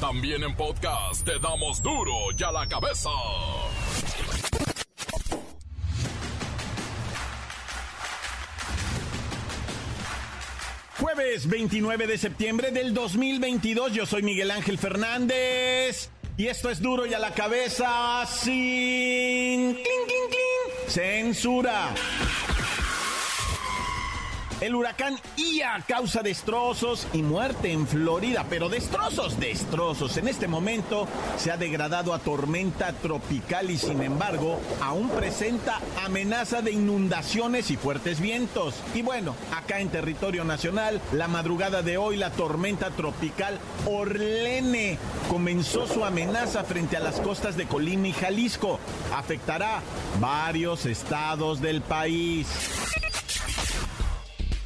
También en podcast te damos duro y a la cabeza. Jueves 29 de septiembre del 2022, yo soy Miguel Ángel Fernández. Y esto es duro y a la cabeza sin... Censura. El huracán Ia causa destrozos y muerte en Florida, pero destrozos, destrozos. En este momento se ha degradado a tormenta tropical y sin embargo aún presenta amenaza de inundaciones y fuertes vientos. Y bueno, acá en territorio nacional, la madrugada de hoy la tormenta tropical Orlene comenzó su amenaza frente a las costas de Colima y Jalisco. Afectará varios estados del país.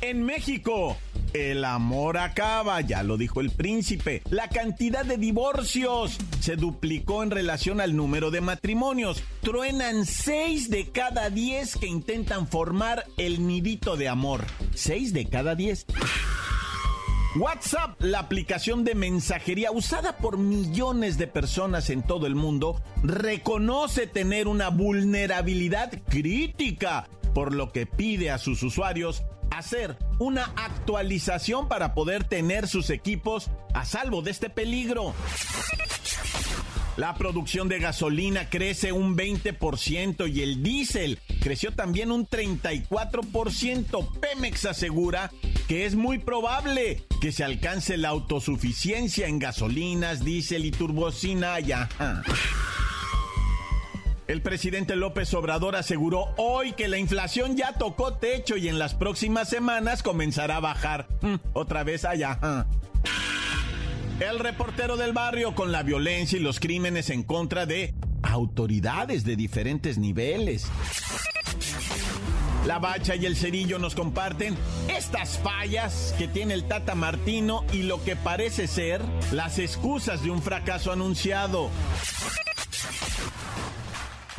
En México, el amor acaba, ya lo dijo el príncipe. La cantidad de divorcios se duplicó en relación al número de matrimonios. Truenan 6 de cada 10 que intentan formar el nidito de amor. 6 de cada 10. WhatsApp, la aplicación de mensajería usada por millones de personas en todo el mundo, reconoce tener una vulnerabilidad crítica, por lo que pide a sus usuarios hacer una actualización para poder tener sus equipos a salvo de este peligro. La producción de gasolina crece un 20% y el diésel creció también un 34%. Pemex asegura que es muy probable que se alcance la autosuficiencia en gasolinas, diésel y turbocina ya. El presidente López Obrador aseguró hoy que la inflación ya tocó techo y en las próximas semanas comenzará a bajar. Mm, otra vez allá. El reportero del barrio con la violencia y los crímenes en contra de autoridades de diferentes niveles. La Bacha y el Cerillo nos comparten estas fallas que tiene el Tata Martino y lo que parece ser las excusas de un fracaso anunciado.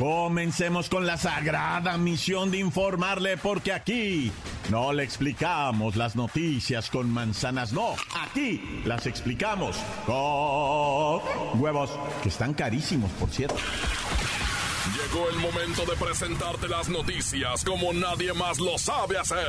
Comencemos con la sagrada misión de informarle porque aquí no le explicamos las noticias con manzanas, no, aquí las explicamos con huevos, que están carísimos, por cierto. Llegó el momento de presentarte las noticias como nadie más lo sabe hacer.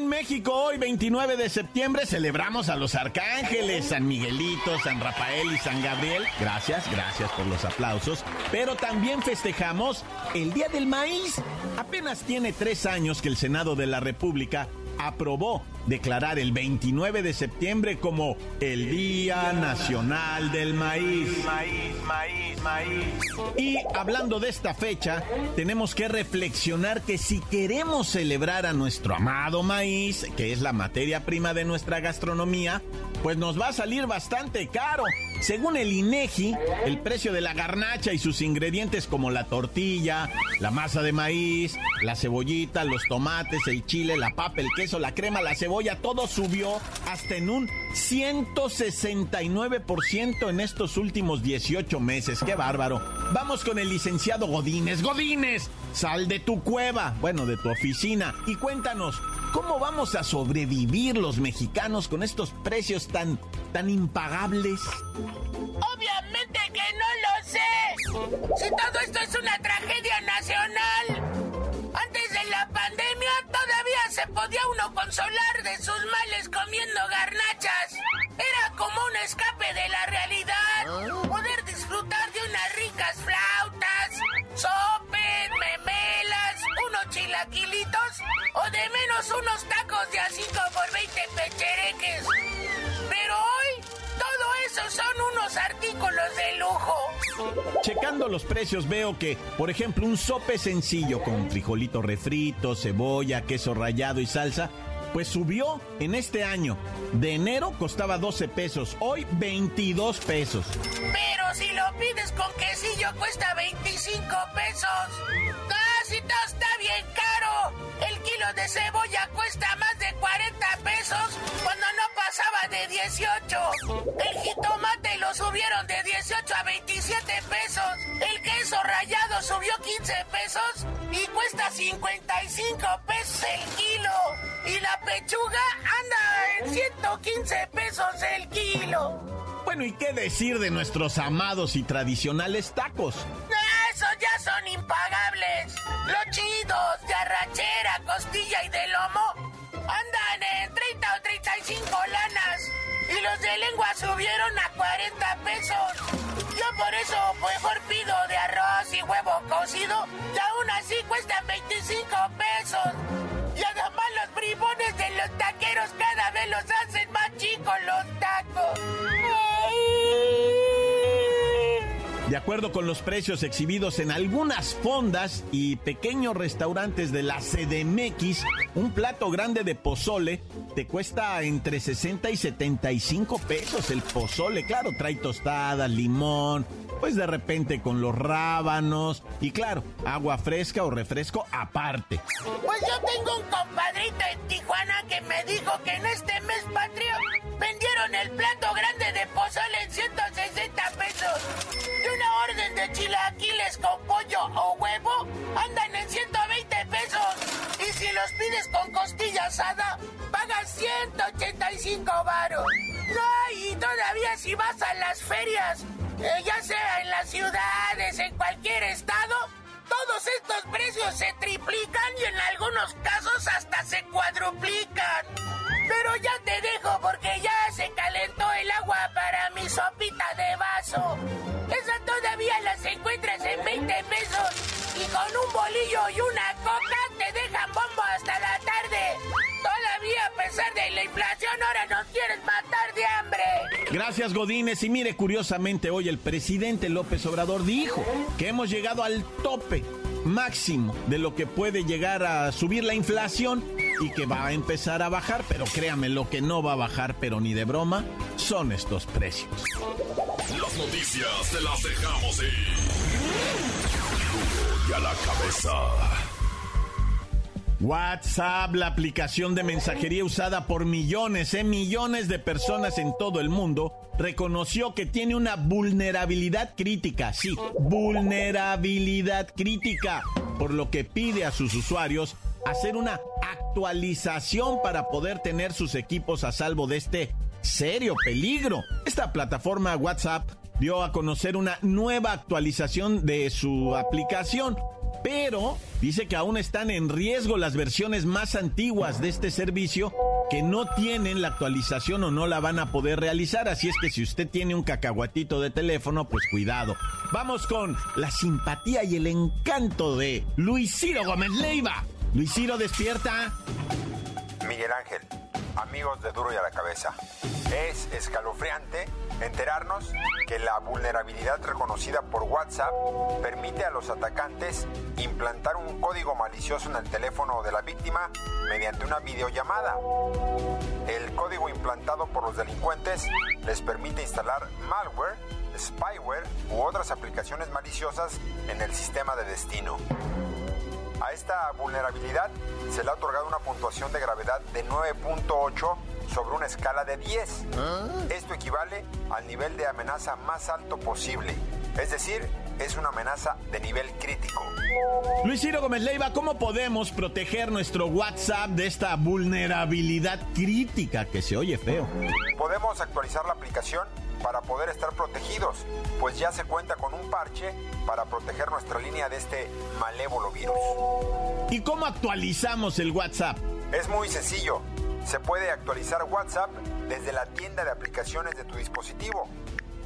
En México, hoy 29 de septiembre, celebramos a los arcángeles, San Miguelito, San Rafael y San Gabriel. Gracias, gracias por los aplausos. Pero también festejamos el Día del Maíz. Apenas tiene tres años que el Senado de la República aprobó declarar el 29 de septiembre como el Día Nacional del Maíz. Maíz, maíz, maíz. Y hablando de esta fecha, tenemos que reflexionar que si queremos celebrar a nuestro amado maíz, que es la materia prima de nuestra gastronomía, pues nos va a salir bastante caro. Según el INEGI, el precio de la garnacha y sus ingredientes como la tortilla, la masa de maíz, la cebollita, los tomates, el chile, la papa, el queso, la crema, la cebolla, todo subió hasta en un 169% en estos últimos 18 meses. ¡Qué bárbaro! Vamos con el licenciado Godínez. Godínez, sal de tu cueva, bueno, de tu oficina, y cuéntanos, ¿cómo vamos a sobrevivir los mexicanos con estos precios tan, tan impagables? Obviamente que no lo sé. Si todo esto es una tragedia nacional. Antes de la pandemia todavía se podía uno consolar de sus males comiendo garnachas. Era como un escape de la realidad. Poder disfrutar de unas ricas flautas, unos chilaquilitos o de menos unos tacos de así por 20 pechereques. Pero hoy todo eso son unos artículos de lujo. Checando los precios veo que, por ejemplo, un sope sencillo con frijolito refrito, cebolla, queso rallado y salsa, pues subió en este año. De enero costaba 12 pesos, hoy 22 pesos. Pero si lo pides con quesillo cuesta 25 pesos. ¡Casi todo de cebolla cuesta más de 40 pesos cuando no pasaba de 18. El jitomate lo subieron de 18 a 27 pesos. El queso rallado subió 15 pesos y cuesta 55 pesos el kilo. Y la pechuga anda en 115 pesos el kilo. Bueno, ¿y qué decir de nuestros amados y tradicionales tacos? Ya son impagables. Los chidos de arrachera, costilla y de lomo andan en 30 o 35 lanas. Y los de lengua subieron a 40 pesos. Yo por eso mejor pido de arroz y huevo cocido y aún así cuestan 25 pesos. Y además los bribones de los taqueros cada vez los hacen De acuerdo con los precios exhibidos en algunas fondas y pequeños restaurantes de la CDMX, un plato grande de pozole te cuesta entre 60 y 75 pesos el pozole. Claro, trae tostadas, limón, pues de repente con los rábanos y claro, agua fresca o refresco aparte. Pues yo tengo un compadrito en Tijuana que me dijo que en este mes patrio vendieron el plato grande de pozole en 160 pesos. Y una orden de chilaquiles con pollo o huevo andan en 120 pesos. Y si los pides con costilla asada, pagas 185 varos. Ay, y todavía si vas a las ferias eh, ya sea en las ciudades, en cualquier estado, todos estos precios se triplican y en algunos casos hasta se cuadruplican. Pero ya te dejo porque ya se calentó el agua para mi sopita de vaso. Esa todavía las encuentras en 20 pesos y con un bolillo y una coca te dejan bombo hasta la tarde. Todavía a pesar de la inflación ahora nos quieres matar de hambre. Gracias Godínez y mire curiosamente hoy el presidente López Obrador dijo que hemos llegado al tope máximo de lo que puede llegar a subir la inflación y que va a empezar a bajar, pero créame, lo que no va a bajar, pero ni de broma, son estos precios. Las noticias te las dejamos ir. y a la cabeza. WhatsApp, la aplicación de mensajería usada por millones, eh, millones de personas en todo el mundo, reconoció que tiene una vulnerabilidad crítica, sí, vulnerabilidad crítica, por lo que pide a sus usuarios hacer una actualización para poder tener sus equipos a salvo de este serio peligro. Esta plataforma WhatsApp dio a conocer una nueva actualización de su aplicación pero dice que aún están en riesgo las versiones más antiguas de este servicio que no tienen la actualización o no la van a poder realizar. Así es que si usted tiene un cacahuatito de teléfono, pues cuidado. Vamos con la simpatía y el encanto de Luis Ciro Gómez Leiva. Luis Ciro, despierta. Miguel Ángel, amigos de Duro y a la Cabeza. Es escalofriante enterarnos que la vulnerabilidad reconocida por WhatsApp permite a los atacantes implantar un código malicioso en el teléfono de la víctima mediante una videollamada. El código implantado por los delincuentes les permite instalar malware, spyware u otras aplicaciones maliciosas en el sistema de destino. A esta vulnerabilidad se le ha otorgado una puntuación de gravedad de 9.8 sobre una escala de 10. Esto equivale al nivel de amenaza más alto posible. Es decir, es una amenaza de nivel crítico. Luis Ciro Gómez Leiva, ¿cómo podemos proteger nuestro WhatsApp de esta vulnerabilidad crítica que se oye feo? Podemos actualizar la aplicación para poder estar protegidos, pues ya se cuenta con un parche para proteger nuestra línea de este malévolo virus. ¿Y cómo actualizamos el WhatsApp? Es muy sencillo. Se puede actualizar WhatsApp desde la tienda de aplicaciones de tu dispositivo.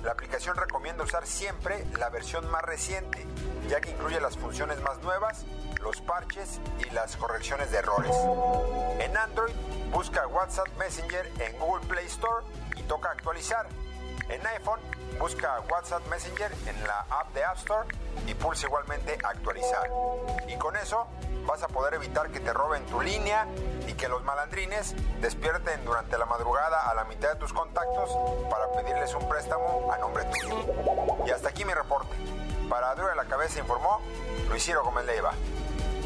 La aplicación recomienda usar siempre la versión más reciente, ya que incluye las funciones más nuevas, los parches y las correcciones de errores. En Android, busca WhatsApp Messenger en Google Play Store y toca actualizar En iPhone, busca WhatsApp Messenger en la app de App Store y pulsa igualmente actualizar. Y con eso vas a poder evitar que te roben tu línea y que los malandrines despierten durante la madrugada a la mitad de tus contactos para pedirles un préstamo a nombre tuyo. Y hasta aquí mi reporte. Para de la Cabeza informó Luis Ciro Gómez Leiva.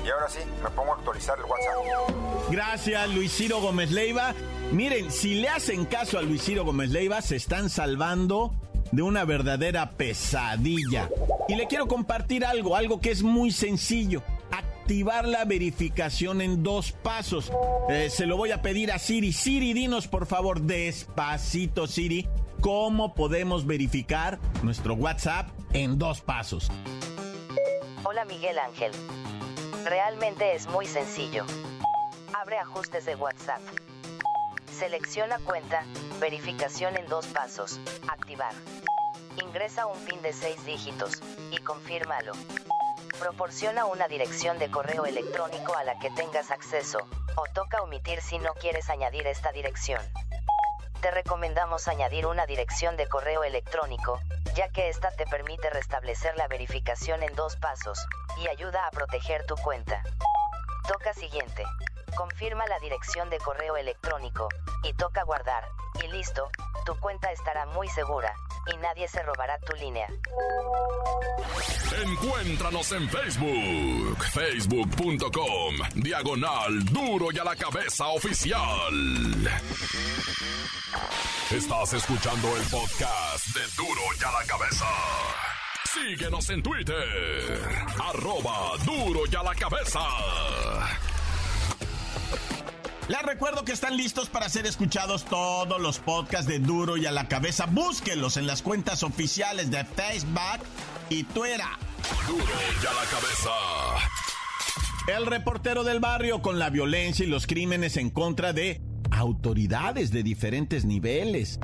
Y ahora sí, me pongo a actualizar el WhatsApp. Gracias, Luis Ciro Gómez Leiva. Miren, si le hacen caso a Luis Ciro Gómez Leiva, se están salvando de una verdadera pesadilla. Y le quiero compartir algo, algo que es muy sencillo. Activar la verificación en dos pasos. Eh, se lo voy a pedir a Siri. Siri, dinos por favor, despacito, Siri, cómo podemos verificar nuestro WhatsApp en dos pasos. Hola Miguel Ángel. Realmente es muy sencillo. Abre ajustes de WhatsApp. Selecciona cuenta, verificación en dos pasos, activar. Ingresa un PIN de seis dígitos, y confírmalo. Proporciona una dirección de correo electrónico a la que tengas acceso, o toca omitir si no quieres añadir esta dirección. Te recomendamos añadir una dirección de correo electrónico, ya que esta te permite restablecer la verificación en dos pasos, y ayuda a proteger tu cuenta. Toca siguiente. Confirma la dirección de correo electrónico, y toca guardar, y listo, tu cuenta estará muy segura, y nadie se robará tu línea. Encuéntranos en Facebook, facebook.com, diagonal duro y a la cabeza oficial. Estás escuchando el podcast de duro y a la cabeza. Síguenos en Twitter, arroba duro y a la cabeza. Les recuerdo que están listos para ser escuchados todos los podcasts de Duro y a la cabeza. Búsquenlos en las cuentas oficiales de Facebook y Twitter. Duro y a la cabeza. El reportero del barrio con la violencia y los crímenes en contra de autoridades de diferentes niveles.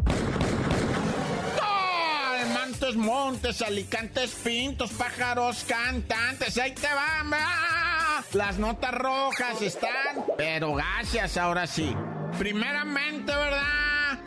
Montes, alicantes, pintos, pájaros, cantantes, ahí te van, va. Las notas rojas están, pero gracias, ahora sí. Primeramente, ¿verdad?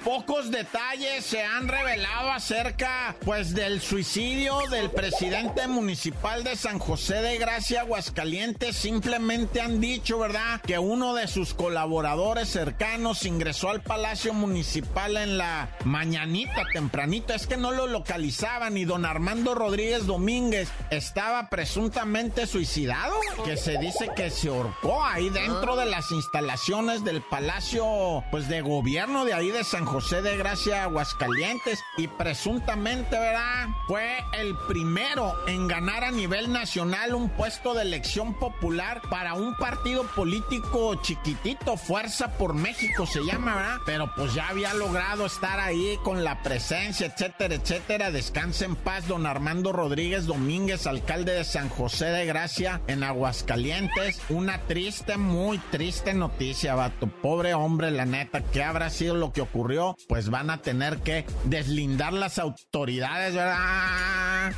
Pocos detalles se han revelado acerca, pues, del suicidio del presidente municipal de San José de Gracia, Aguascalientes. Simplemente han dicho, ¿verdad?, que uno de sus colaboradores cercanos ingresó al Palacio Municipal en la mañanita, tempranito. Es que no lo localizaban y don Armando Rodríguez Domínguez estaba presuntamente suicidado, que se dice que se ahorcó ahí dentro de las instalaciones del Palacio, pues, de gobierno de ahí de San José de Gracia, Aguascalientes, y presuntamente, ¿verdad? Fue el primero en ganar a nivel nacional un puesto de elección popular para un partido político chiquitito, Fuerza por México se llama, ¿verdad? Pero pues ya había logrado estar ahí con la presencia, etcétera, etcétera. Descanse en paz, don Armando Rodríguez Domínguez, alcalde de San José de Gracia, en Aguascalientes. Una triste, muy triste noticia, vato. Pobre hombre, la neta, ¿qué habrá sido lo que ocurrió? Pues van a tener que deslindar las autoridades, ¿verdad?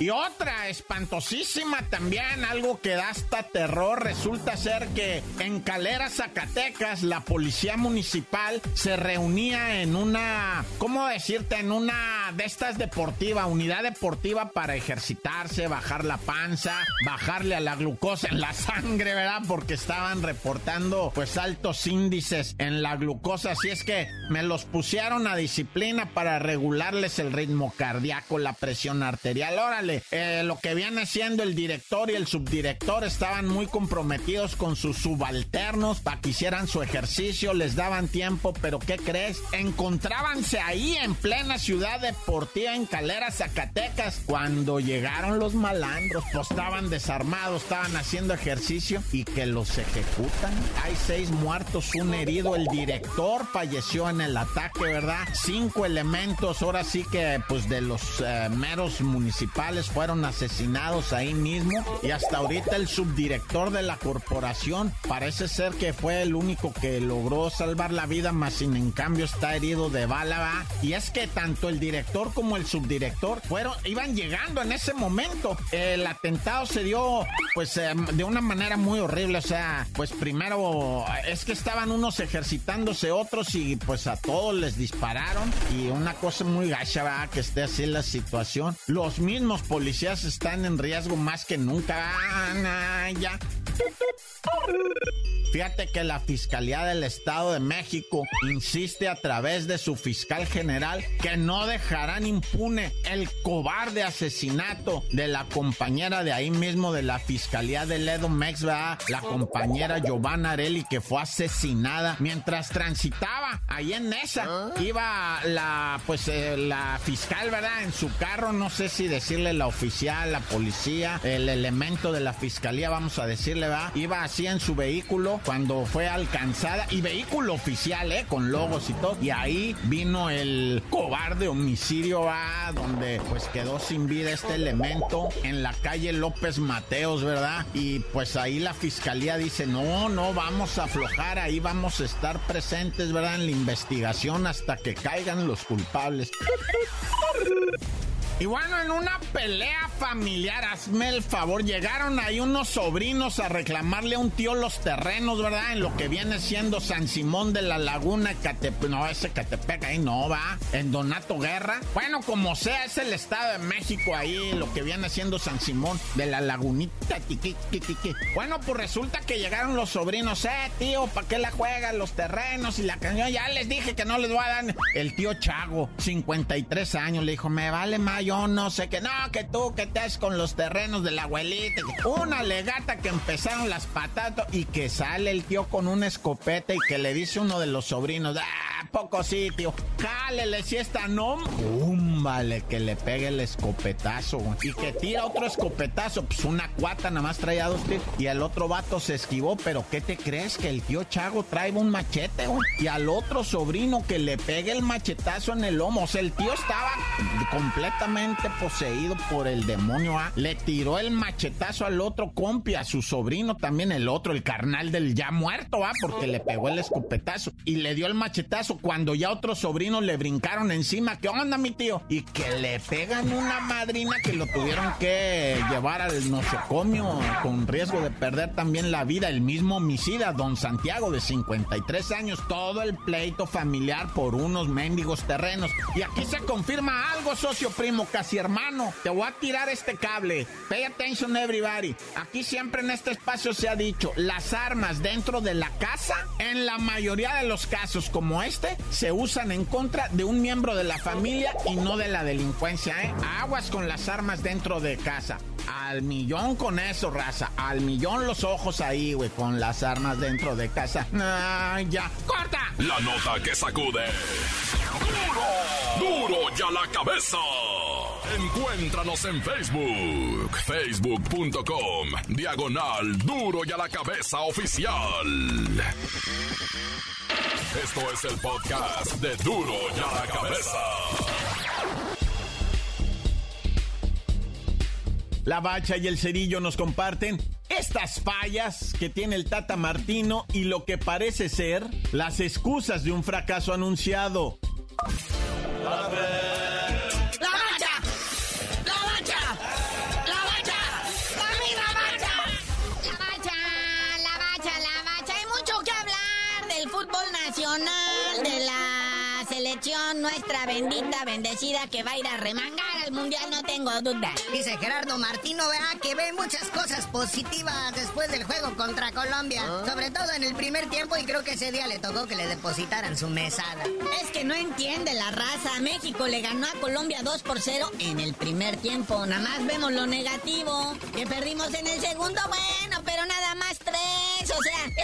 Y otra espantosísima también, algo que da hasta terror, resulta ser que en Calera, Zacatecas, la policía municipal se reunía en una, ¿cómo decirte? En una de estas deportiva, unidad deportiva para ejercitarse, bajar la panza, bajarle a la glucosa en la sangre, ¿verdad? Porque estaban reportando pues altos índices en la glucosa, así es que me los pusieron a disciplina para regularles el ritmo cardíaco, la presión arterial, órale eh, lo que viene siendo el director y el subdirector estaban muy comprometidos con sus subalternos para que hicieran su ejercicio, les daban tiempo, pero ¿qué crees? Encontrábanse ahí en plena ciudad deportiva en Calera, Zacatecas, cuando llegaron los malandros, pues estaban desarmados, estaban haciendo ejercicio y que los ejecutan. Hay seis muertos, un herido, el director falleció en el ataque, ¿verdad? Cinco elementos, ahora sí que pues de los eh, meros municipales fueron asesinados ahí mismo y hasta ahorita el subdirector de la corporación parece ser que fue el único que logró salvar la vida, más sin en cambio está herido de bala. Y es que tanto el director como el subdirector fueron, iban llegando en ese momento. El atentado se dio pues em, de una manera muy horrible, o sea, pues primero es que estaban unos ejercitándose otros y pues a todos les dispararon y una cosa muy gacha, ¿va? que esté así la situación. Los mismos policías están en riesgo más que nunca. Fíjate que la Fiscalía del Estado de México insiste a través de su fiscal general que no dejarán impune el cobarde asesinato de la compañera de ahí mismo de la Fiscalía de Ledo Mex, la compañera Giovanna Areli que fue asesinada mientras transitaba ahí en esa. Iba la, pues, eh, la fiscal, ¿verdad? En su carro, no sé si decirle la oficial, la policía, el elemento de la fiscalía, vamos a decirle, ¿verdad? Iba así en su vehículo cuando fue alcanzada y vehículo oficial, ¿eh? Con logos y todo. Y ahí vino el cobarde homicidio a donde pues quedó sin vida este elemento en la calle López Mateos, ¿verdad? Y pues ahí la fiscalía dice, no, no vamos a aflojar, ahí vamos a estar presentes, ¿verdad? En la investigación hasta que caigan los culpables. Y bueno, en una pelea familiar, hazme el favor, llegaron ahí unos sobrinos a reclamarle a un tío los terrenos, ¿verdad? En lo que viene siendo San Simón de la Laguna, Catepec, no, ese Catepec ahí no va, en Donato Guerra. Bueno, como sea, es el Estado de México ahí, lo que viene siendo San Simón de la Lagunita, Bueno, pues resulta que llegaron los sobrinos, eh, tío, ¿para qué la juegan los terrenos y la canción? Ya les dije que no les voy a dar. El tío Chago, 53 años, le dijo, me vale más yo no sé qué, no, que tú que te con los terrenos de la. Una legata que empezaron las patatas y que sale el tío con una escopeta y que le dice uno de los sobrinos, ah, poco sitio, jálele si está no, ¡Pum! Vale, que le pegue el escopetazo, y que tira otro escopetazo, pues una cuata nada más traía dos y el otro vato se esquivó, pero ¿qué te crees? Que el tío Chago trae un machete, güey, y al otro sobrino que le pegue el machetazo en el lomo, o sea, el tío estaba completamente poseído por el demonio A, le tiró el machetazo al otro compi, a su sobrino también, el otro, el carnal del ya muerto, ¿ah? Porque le pegó el escopetazo. Y le dio el machetazo cuando ya otros sobrinos le brincaron encima. ¿Qué onda, mi tío? Y que le pegan una madrina que lo tuvieron que llevar al nosocomio con riesgo de perder también la vida. El mismo homicida, don Santiago, de 53 años. Todo el pleito familiar por unos mendigos terrenos. Y aquí se confirma algo, socio primo casi hermano, te voy a tirar este cable. Pay attention everybody. Aquí siempre en este espacio se ha dicho, las armas dentro de la casa, en la mayoría de los casos como este, se usan en contra de un miembro de la familia y no de la delincuencia, ¿eh? Aguas con las armas dentro de casa. Al millón con eso, raza. Al millón los ojos ahí, güey, con las armas dentro de casa. Ya. ¡Corta! La nota que sacude. ¡Duro! ¡Duro ya la cabeza! Encuéntranos en Facebook, facebook.com, diagonal duro y a la cabeza oficial. Esto es el podcast de duro y a la cabeza. La bacha y el cerillo nos comparten estas fallas que tiene el Tata Martino y lo que parece ser las excusas de un fracaso anunciado. Nuestra bendita, bendecida, que va a ir a remangar al mundial, no tengo duda. Dice Gerardo Martino, vea, que ve muchas cosas positivas después del juego contra Colombia. ¿Ah? Sobre todo en el primer tiempo, y creo que ese día le tocó que le depositaran su mesada. Es que no entiende la raza. México le ganó a Colombia 2 por 0 en el primer tiempo. Nada más vemos lo negativo. Que perdimos en el segundo, bueno,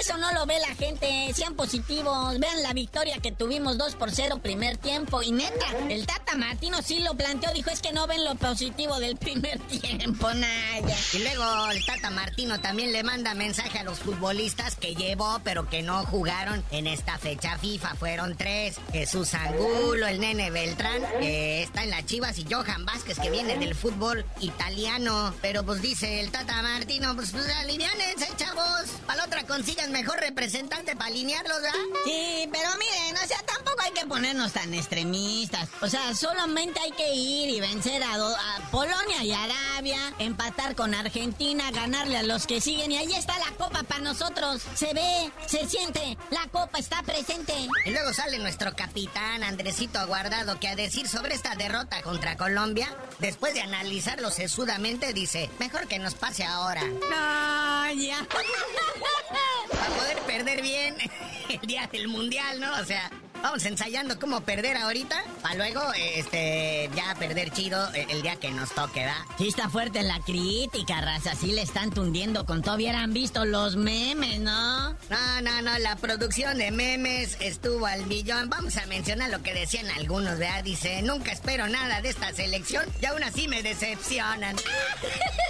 eso no lo ve la gente. Sean positivos. Vean la victoria que tuvimos 2 por 0 primer tiempo. Y neta, el Tata Martino sí lo planteó. Dijo, es que no ven lo positivo del primer tiempo, Naya. Y luego el Tata Martino también le manda mensaje a los futbolistas que llevó, pero que no jugaron en esta fecha FIFA. Fueron tres. Jesús Angulo, el nene Beltrán, que está en las Chivas, y Johan Vázquez, que viene del fútbol italiano. Pero pues dice el Tata Martino, pues, pues alivianense, chavos. Para la otra consigan mejor representante para alinearlos, ¿verdad? Sí, pero miren, o sea, tampoco hay que ponernos tan extremistas. O sea, solamente hay que ir y vencer a, a Polonia y Arabia, empatar con Argentina, ganarle a los que siguen. Y ahí está la copa para nosotros. Se ve, se siente, la copa está presente. Y luego sale nuestro capitán Andresito Aguardado que a decir sobre esta derrota contra Colombia, después de analizarlo sesudamente, dice, mejor que nos pase ahora. No, ya. Para poder perder bien el día del mundial, ¿no? O sea, Vamos ensayando cómo perder ahorita, para luego, este, ya perder chido el día que nos toque, ¿da? Sí está fuerte la crítica, raza, sí le están tundiendo con todo. Hubieran visto los memes, ¿no? No, no, no, la producción de memes estuvo al millón. Vamos a mencionar lo que decían algunos, ¿verdad? Dice, nunca espero nada de esta selección y aún así me decepcionan.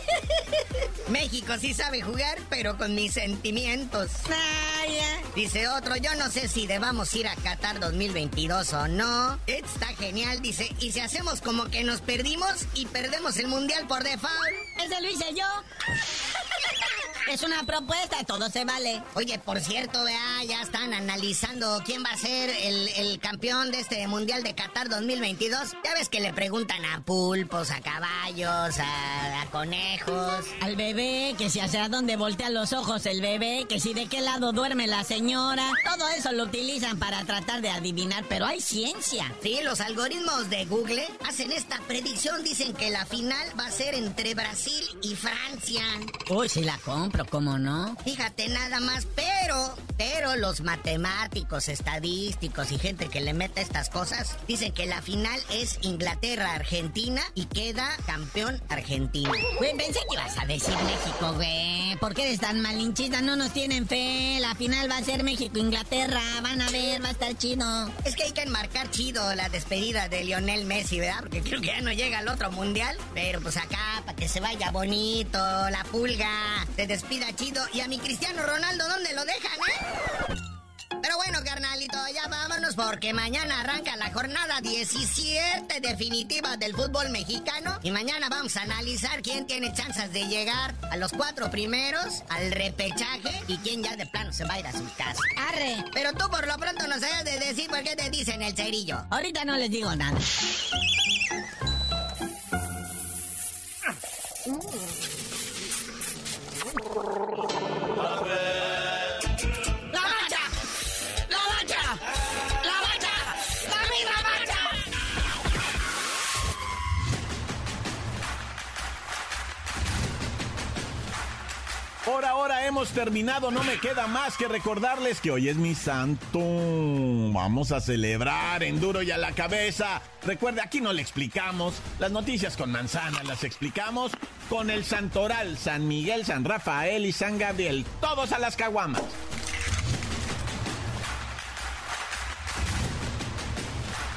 México sí sabe jugar, pero con mis sentimientos. Dice otro, yo no sé si debamos ir a Qatar 2022 o no. Está genial, dice. Y si hacemos como que nos perdimos y perdemos el mundial por default. Ese lo hice yo. Es una propuesta, todo se vale. Oye, por cierto, vea, ya están analizando quién va a ser el, campeón de este Mundial de Qatar 2022. Ya ves que le preguntan a pulpos, a caballos, a, conejos. Al bebé, que si hacia dónde voltea los ojos el bebé, que si de qué lado duerme la señora. Todo eso lo utilizan para tratar de adivinar, pero hay ciencia. Sí, los algoritmos de Google hacen esta predicción. Dicen que la final va a ser entre Brasil y Francia. Uy, si la compro pero ¿cómo no? Fíjate nada más, pero, pero los matemáticos, estadísticos y gente que le mete estas cosas dicen que la final es Inglaterra-Argentina y queda campeón Argentina. Güey, pensé que ibas a decir México, güey. ¿Por qué eres tan malinchista? No nos tienen fe. La final va a ser México-Inglaterra. Van a ver, va a estar chido. Es que hay que enmarcar chido la despedida de Lionel Messi, ¿verdad? Porque creo que ya no llega al otro mundial. Pero pues acá, para que se vaya bonito, la pulga, se pida chido. Y a mi Cristiano Ronaldo, ¿dónde lo dejan, eh? Pero bueno, carnalito, ya vámonos porque mañana arranca la jornada 17 definitiva del fútbol mexicano. Y mañana vamos a analizar quién tiene chances de llegar a los cuatro primeros, al repechaje y quién ya de plano se va a ir a su casa. Arre. Pero tú por lo pronto no sabes de decir por qué te dicen el cerillo. Ahorita no les digo nada. Hemos terminado, no me queda más que recordarles que hoy es mi santo. Vamos a celebrar en duro y a la cabeza. Recuerde, aquí no le explicamos. Las noticias con manzana las explicamos con el santoral San Miguel, San Rafael y San Gabriel. Todos a las caguamas.